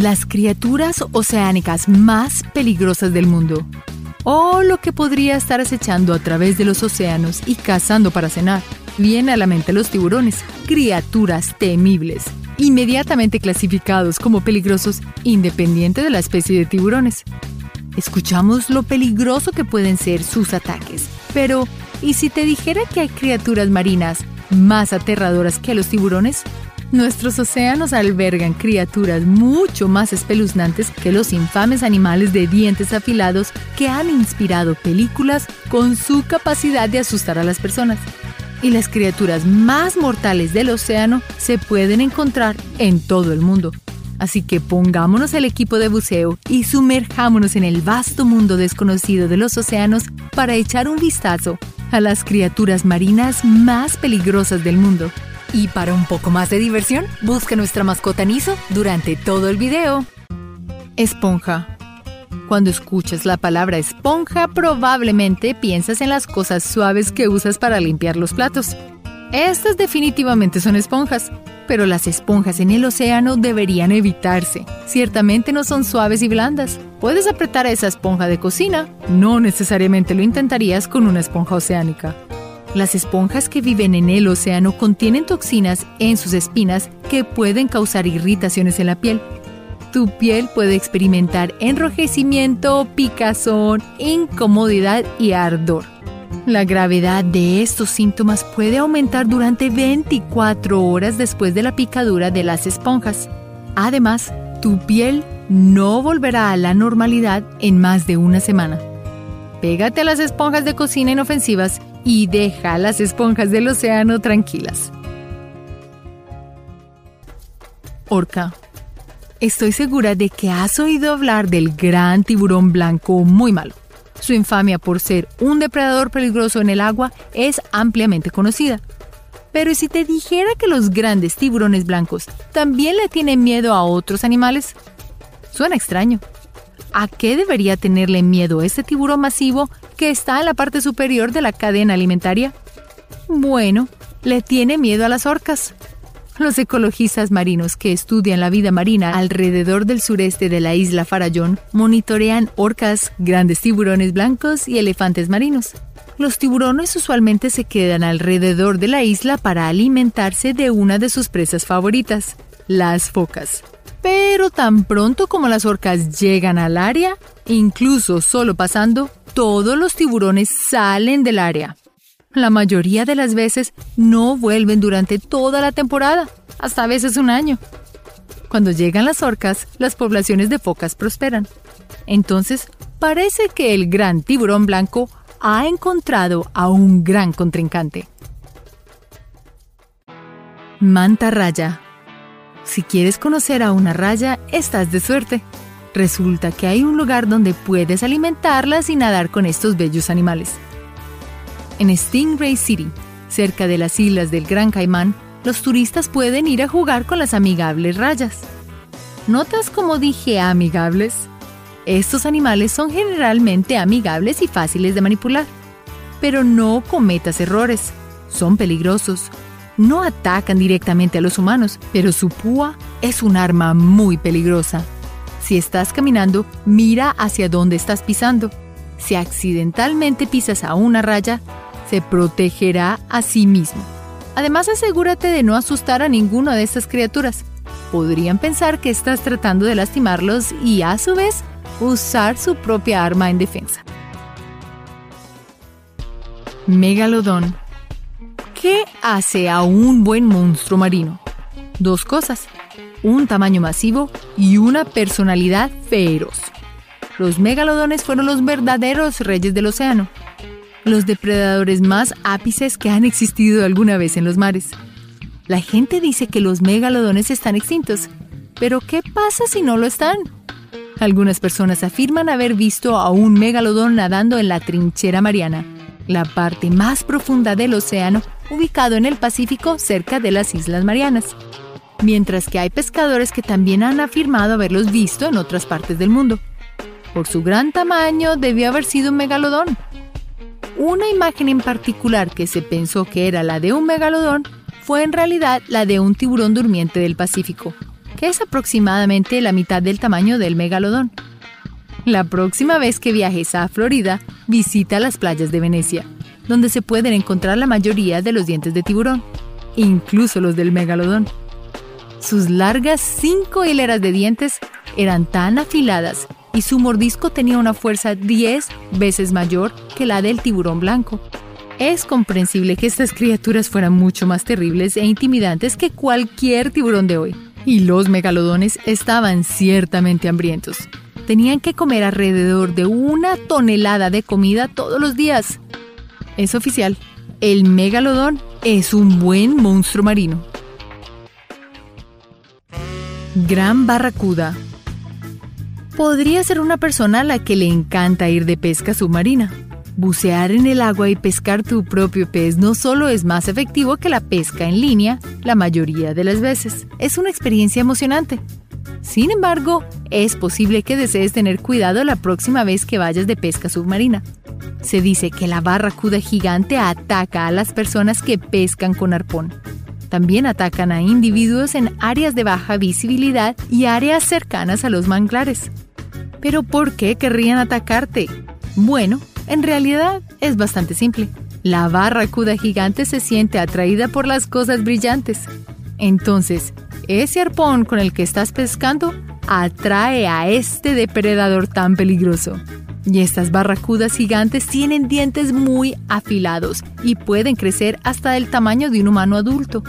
las criaturas oceánicas más peligrosas del mundo. O lo que podría estar acechando a través de los océanos y cazando para cenar. Viene a la mente los tiburones, criaturas temibles, inmediatamente clasificados como peligrosos independiente de la especie de tiburones. Escuchamos lo peligroso que pueden ser sus ataques, pero ¿y si te dijera que hay criaturas marinas más aterradoras que los tiburones? Nuestros océanos albergan criaturas mucho más espeluznantes que los infames animales de dientes afilados que han inspirado películas con su capacidad de asustar a las personas. Y las criaturas más mortales del océano se pueden encontrar en todo el mundo. Así que pongámonos el equipo de buceo y sumerjámonos en el vasto mundo desconocido de los océanos para echar un vistazo a las criaturas marinas más peligrosas del mundo. Y para un poco más de diversión, busca nuestra mascota Niso durante todo el video. Esponja. Cuando escuchas la palabra esponja, probablemente piensas en las cosas suaves que usas para limpiar los platos. Estas definitivamente son esponjas, pero las esponjas en el océano deberían evitarse. Ciertamente no son suaves y blandas. Puedes apretar esa esponja de cocina, no necesariamente lo intentarías con una esponja oceánica. Las esponjas que viven en el océano contienen toxinas en sus espinas que pueden causar irritaciones en la piel. Tu piel puede experimentar enrojecimiento, picazón, incomodidad y ardor. La gravedad de estos síntomas puede aumentar durante 24 horas después de la picadura de las esponjas. Además, tu piel no volverá a la normalidad en más de una semana. Pégate a las esponjas de cocina inofensivas y deja las esponjas del océano tranquilas. Orca. Estoy segura de que has oído hablar del gran tiburón blanco muy malo. Su infamia por ser un depredador peligroso en el agua es ampliamente conocida. Pero si te dijera que los grandes tiburones blancos también le tienen miedo a otros animales? Suena extraño. ¿A qué debería tenerle miedo este tiburón masivo que está en la parte superior de la cadena alimentaria? Bueno, le tiene miedo a las orcas. Los ecologistas marinos que estudian la vida marina alrededor del sureste de la isla Farallón monitorean orcas, grandes tiburones blancos y elefantes marinos. Los tiburones usualmente se quedan alrededor de la isla para alimentarse de una de sus presas favoritas, las focas. Pero tan pronto como las orcas llegan al área, incluso solo pasando, todos los tiburones salen del área. La mayoría de las veces no vuelven durante toda la temporada, hasta a veces un año. Cuando llegan las orcas, las poblaciones de focas prosperan. Entonces, parece que el gran tiburón blanco ha encontrado a un gran contrincante. Manta raya. Si quieres conocer a una raya, estás de suerte. Resulta que hay un lugar donde puedes alimentarlas y nadar con estos bellos animales. En Stingray City, cerca de las islas del Gran Caimán, los turistas pueden ir a jugar con las amigables rayas. ¿Notas cómo dije amigables? Estos animales son generalmente amigables y fáciles de manipular. Pero no cometas errores. Son peligrosos. No atacan directamente a los humanos, pero su púa es un arma muy peligrosa. Si estás caminando, mira hacia dónde estás pisando. Si accidentalmente pisas a una raya, se protegerá a sí mismo. Además, asegúrate de no asustar a ninguna de estas criaturas. Podrían pensar que estás tratando de lastimarlos y, a su vez, usar su propia arma en defensa. Megalodón. ¿Qué hace a un buen monstruo marino? Dos cosas un tamaño masivo y una personalidad feroz. Los megalodones fueron los verdaderos reyes del océano, los depredadores más ápices que han existido alguna vez en los mares. La gente dice que los megalodones están extintos, pero ¿qué pasa si no lo están? Algunas personas afirman haber visto a un megalodón nadando en la trinchera mariana, la parte más profunda del océano ubicado en el Pacífico cerca de las Islas Marianas mientras que hay pescadores que también han afirmado haberlos visto en otras partes del mundo. Por su gran tamaño debió haber sido un megalodón. Una imagen en particular que se pensó que era la de un megalodón fue en realidad la de un tiburón durmiente del Pacífico, que es aproximadamente la mitad del tamaño del megalodón. La próxima vez que viajes a Florida, visita las playas de Venecia, donde se pueden encontrar la mayoría de los dientes de tiburón, incluso los del megalodón. Sus largas cinco hileras de dientes eran tan afiladas y su mordisco tenía una fuerza 10 veces mayor que la del tiburón blanco. Es comprensible que estas criaturas fueran mucho más terribles e intimidantes que cualquier tiburón de hoy. Y los megalodones estaban ciertamente hambrientos. Tenían que comer alrededor de una tonelada de comida todos los días. Es oficial, el megalodón es un buen monstruo marino. Gran barracuda. Podría ser una persona a la que le encanta ir de pesca submarina. Bucear en el agua y pescar tu propio pez no solo es más efectivo que la pesca en línea la mayoría de las veces, es una experiencia emocionante. Sin embargo, es posible que desees tener cuidado la próxima vez que vayas de pesca submarina. Se dice que la barracuda gigante ataca a las personas que pescan con arpón. También atacan a individuos en áreas de baja visibilidad y áreas cercanas a los manglares. ¿Pero por qué querrían atacarte? Bueno, en realidad es bastante simple. La barracuda gigante se siente atraída por las cosas brillantes. Entonces, ese arpón con el que estás pescando atrae a este depredador tan peligroso. Y estas barracudas gigantes tienen dientes muy afilados y pueden crecer hasta el tamaño de un humano adulto.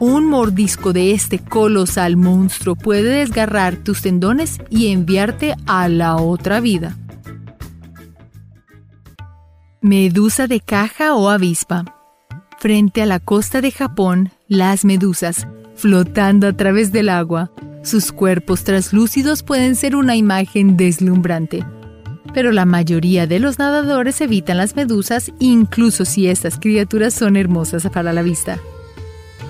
Un mordisco de este colosal monstruo puede desgarrar tus tendones y enviarte a la otra vida. Medusa de caja o avispa. Frente a la costa de Japón, las medusas, flotando a través del agua, sus cuerpos translúcidos pueden ser una imagen deslumbrante. Pero la mayoría de los nadadores evitan las medusas incluso si estas criaturas son hermosas para la vista.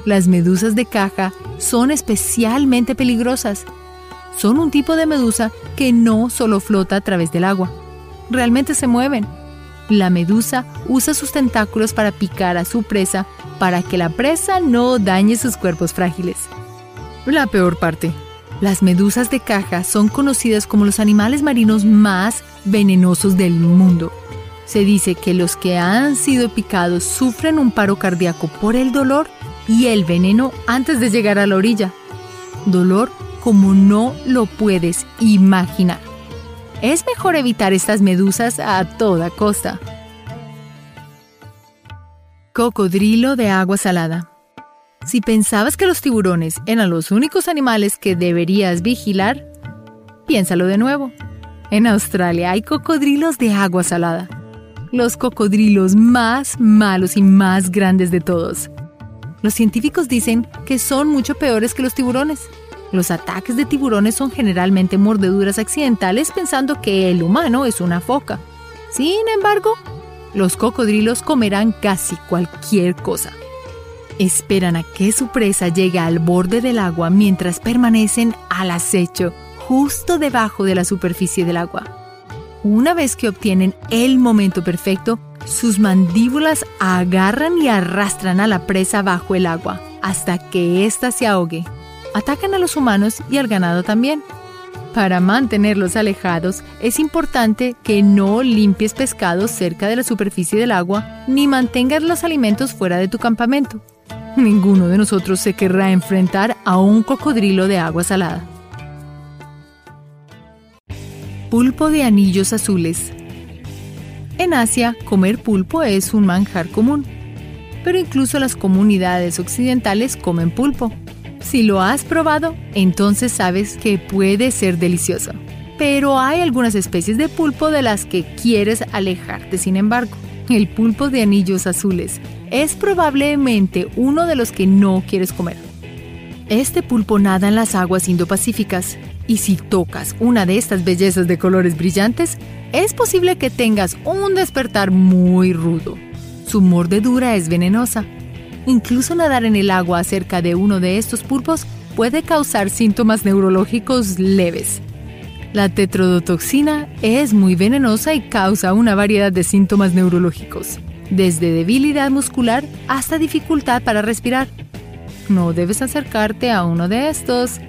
Las medusas de caja son especialmente peligrosas. Son un tipo de medusa que no solo flota a través del agua, realmente se mueven la medusa usa sus tentáculos para picar a su presa para que la presa no dañe sus cuerpos frágiles. La peor parte. Las medusas de caja son conocidas como los animales marinos más venenosos del mundo. Se dice que los que han sido picados sufren un paro cardíaco por el dolor y el veneno antes de llegar a la orilla. Dolor como no lo puedes imaginar es mejor evitar estas medusas a toda costa. Cocodrilo de agua salada. Si pensabas que los tiburones eran los únicos animales que deberías vigilar, piénsalo de nuevo. En Australia hay cocodrilos de agua salada. Los cocodrilos más malos y más grandes de todos. Los científicos dicen que son mucho peores que los tiburones los ataques de tiburones son generalmente mordeduras accidentales pensando que el humano es una foca. Sin embargo, los cocodrilos comerán casi cualquier cosa. Esperan a que su presa llegue al borde del agua mientras permanecen al acecho justo debajo de la superficie del agua. Una vez que obtienen el momento perfecto, sus mandíbulas agarran y arrastran a la presa bajo el agua hasta que ésta se ahogue atacan a los humanos y al ganado también. Para mantenerlos alejados, es importante que no limpies pescados cerca de la superficie del agua ni mantengas los alimentos fuera de tu campamento. Ninguno de nosotros se querrá enfrentar a un cocodrilo de agua salada. Pulpo de anillos azules. En Asia, comer pulpo es un manjar común, pero incluso las comunidades occidentales comen pulpo. Si lo has probado, entonces sabes que puede ser delicioso. Pero hay algunas especies de pulpo de las que quieres alejarte, sin embargo. El pulpo de anillos azules es probablemente uno de los que no quieres comer. Este pulpo nada en las aguas Indo-Pacíficas y si tocas una de estas bellezas de colores brillantes, es posible que tengas un despertar muy rudo. Su mordedura es venenosa Incluso nadar en el agua cerca de uno de estos pulpos puede causar síntomas neurológicos leves. La tetrodotoxina es muy venenosa y causa una variedad de síntomas neurológicos, desde debilidad muscular hasta dificultad para respirar. No debes acercarte a uno de estos.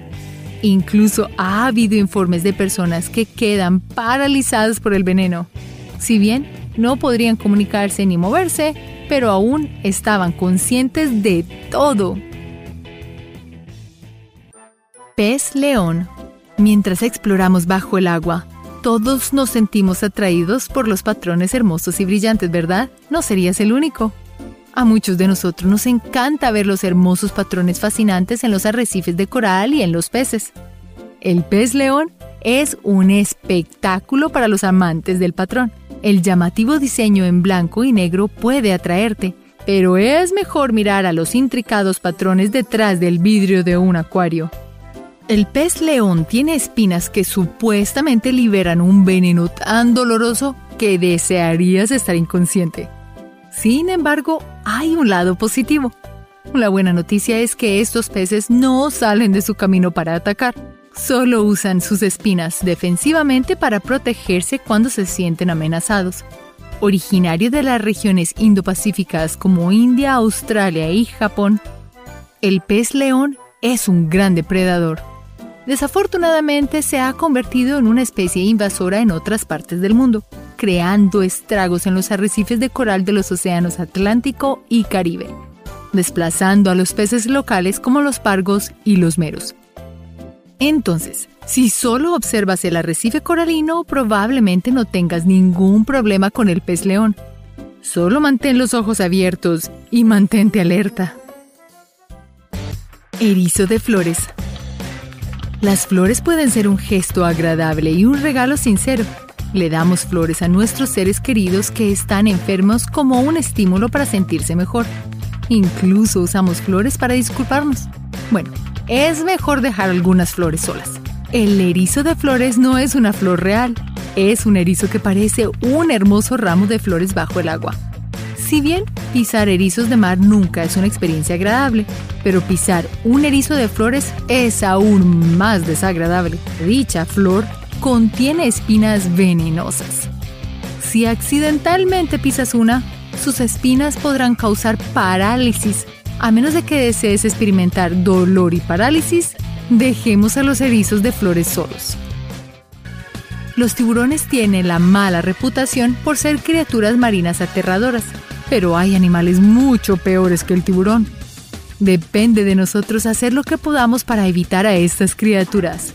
Incluso ha habido informes de personas que quedan paralizadas por el veneno. Si bien no podrían comunicarse ni moverse, pero aún estaban conscientes de todo. Pez león. Mientras exploramos bajo el agua, todos nos sentimos atraídos por los patrones hermosos y brillantes, ¿verdad? No serías el único. A muchos de nosotros nos encanta ver los hermosos patrones fascinantes en los arrecifes de coral y en los peces. El pez león es un espectáculo para los amantes del patrón. El llamativo diseño en blanco y negro puede atraerte, pero es mejor mirar a los intricados patrones detrás del vidrio de un acuario. El pez león tiene espinas que supuestamente liberan un veneno tan doloroso que desearías estar inconsciente. Sin embargo, hay un lado positivo. La buena noticia es que estos peces no salen de su camino para atacar. Solo usan sus espinas defensivamente para protegerse cuando se sienten amenazados. Originario de las regiones indopacíficas como India, Australia y Japón, el pez león es un gran depredador. Desafortunadamente se ha convertido en una especie invasora en otras partes del mundo, creando estragos en los arrecifes de coral de los océanos Atlántico y Caribe, desplazando a los peces locales como los pargos y los meros. Entonces, si solo observas el arrecife coralino, probablemente no tengas ningún problema con el pez león. Solo mantén los ojos abiertos y mantente alerta. Erizo de flores. Las flores pueden ser un gesto agradable y un regalo sincero. Le damos flores a nuestros seres queridos que están enfermos como un estímulo para sentirse mejor. Incluso usamos flores para disculparnos. Bueno, es mejor dejar algunas flores solas. El erizo de flores no es una flor real, es un erizo que parece un hermoso ramo de flores bajo el agua. Si bien pisar erizos de mar nunca es una experiencia agradable, pero pisar un erizo de flores es aún más desagradable. Dicha flor contiene espinas venenosas. Si accidentalmente pisas una, sus espinas podrán causar parálisis. A menos de que desees experimentar dolor y parálisis, dejemos a los erizos de flores solos. Los tiburones tienen la mala reputación por ser criaturas marinas aterradoras, pero hay animales mucho peores que el tiburón. Depende de nosotros hacer lo que podamos para evitar a estas criaturas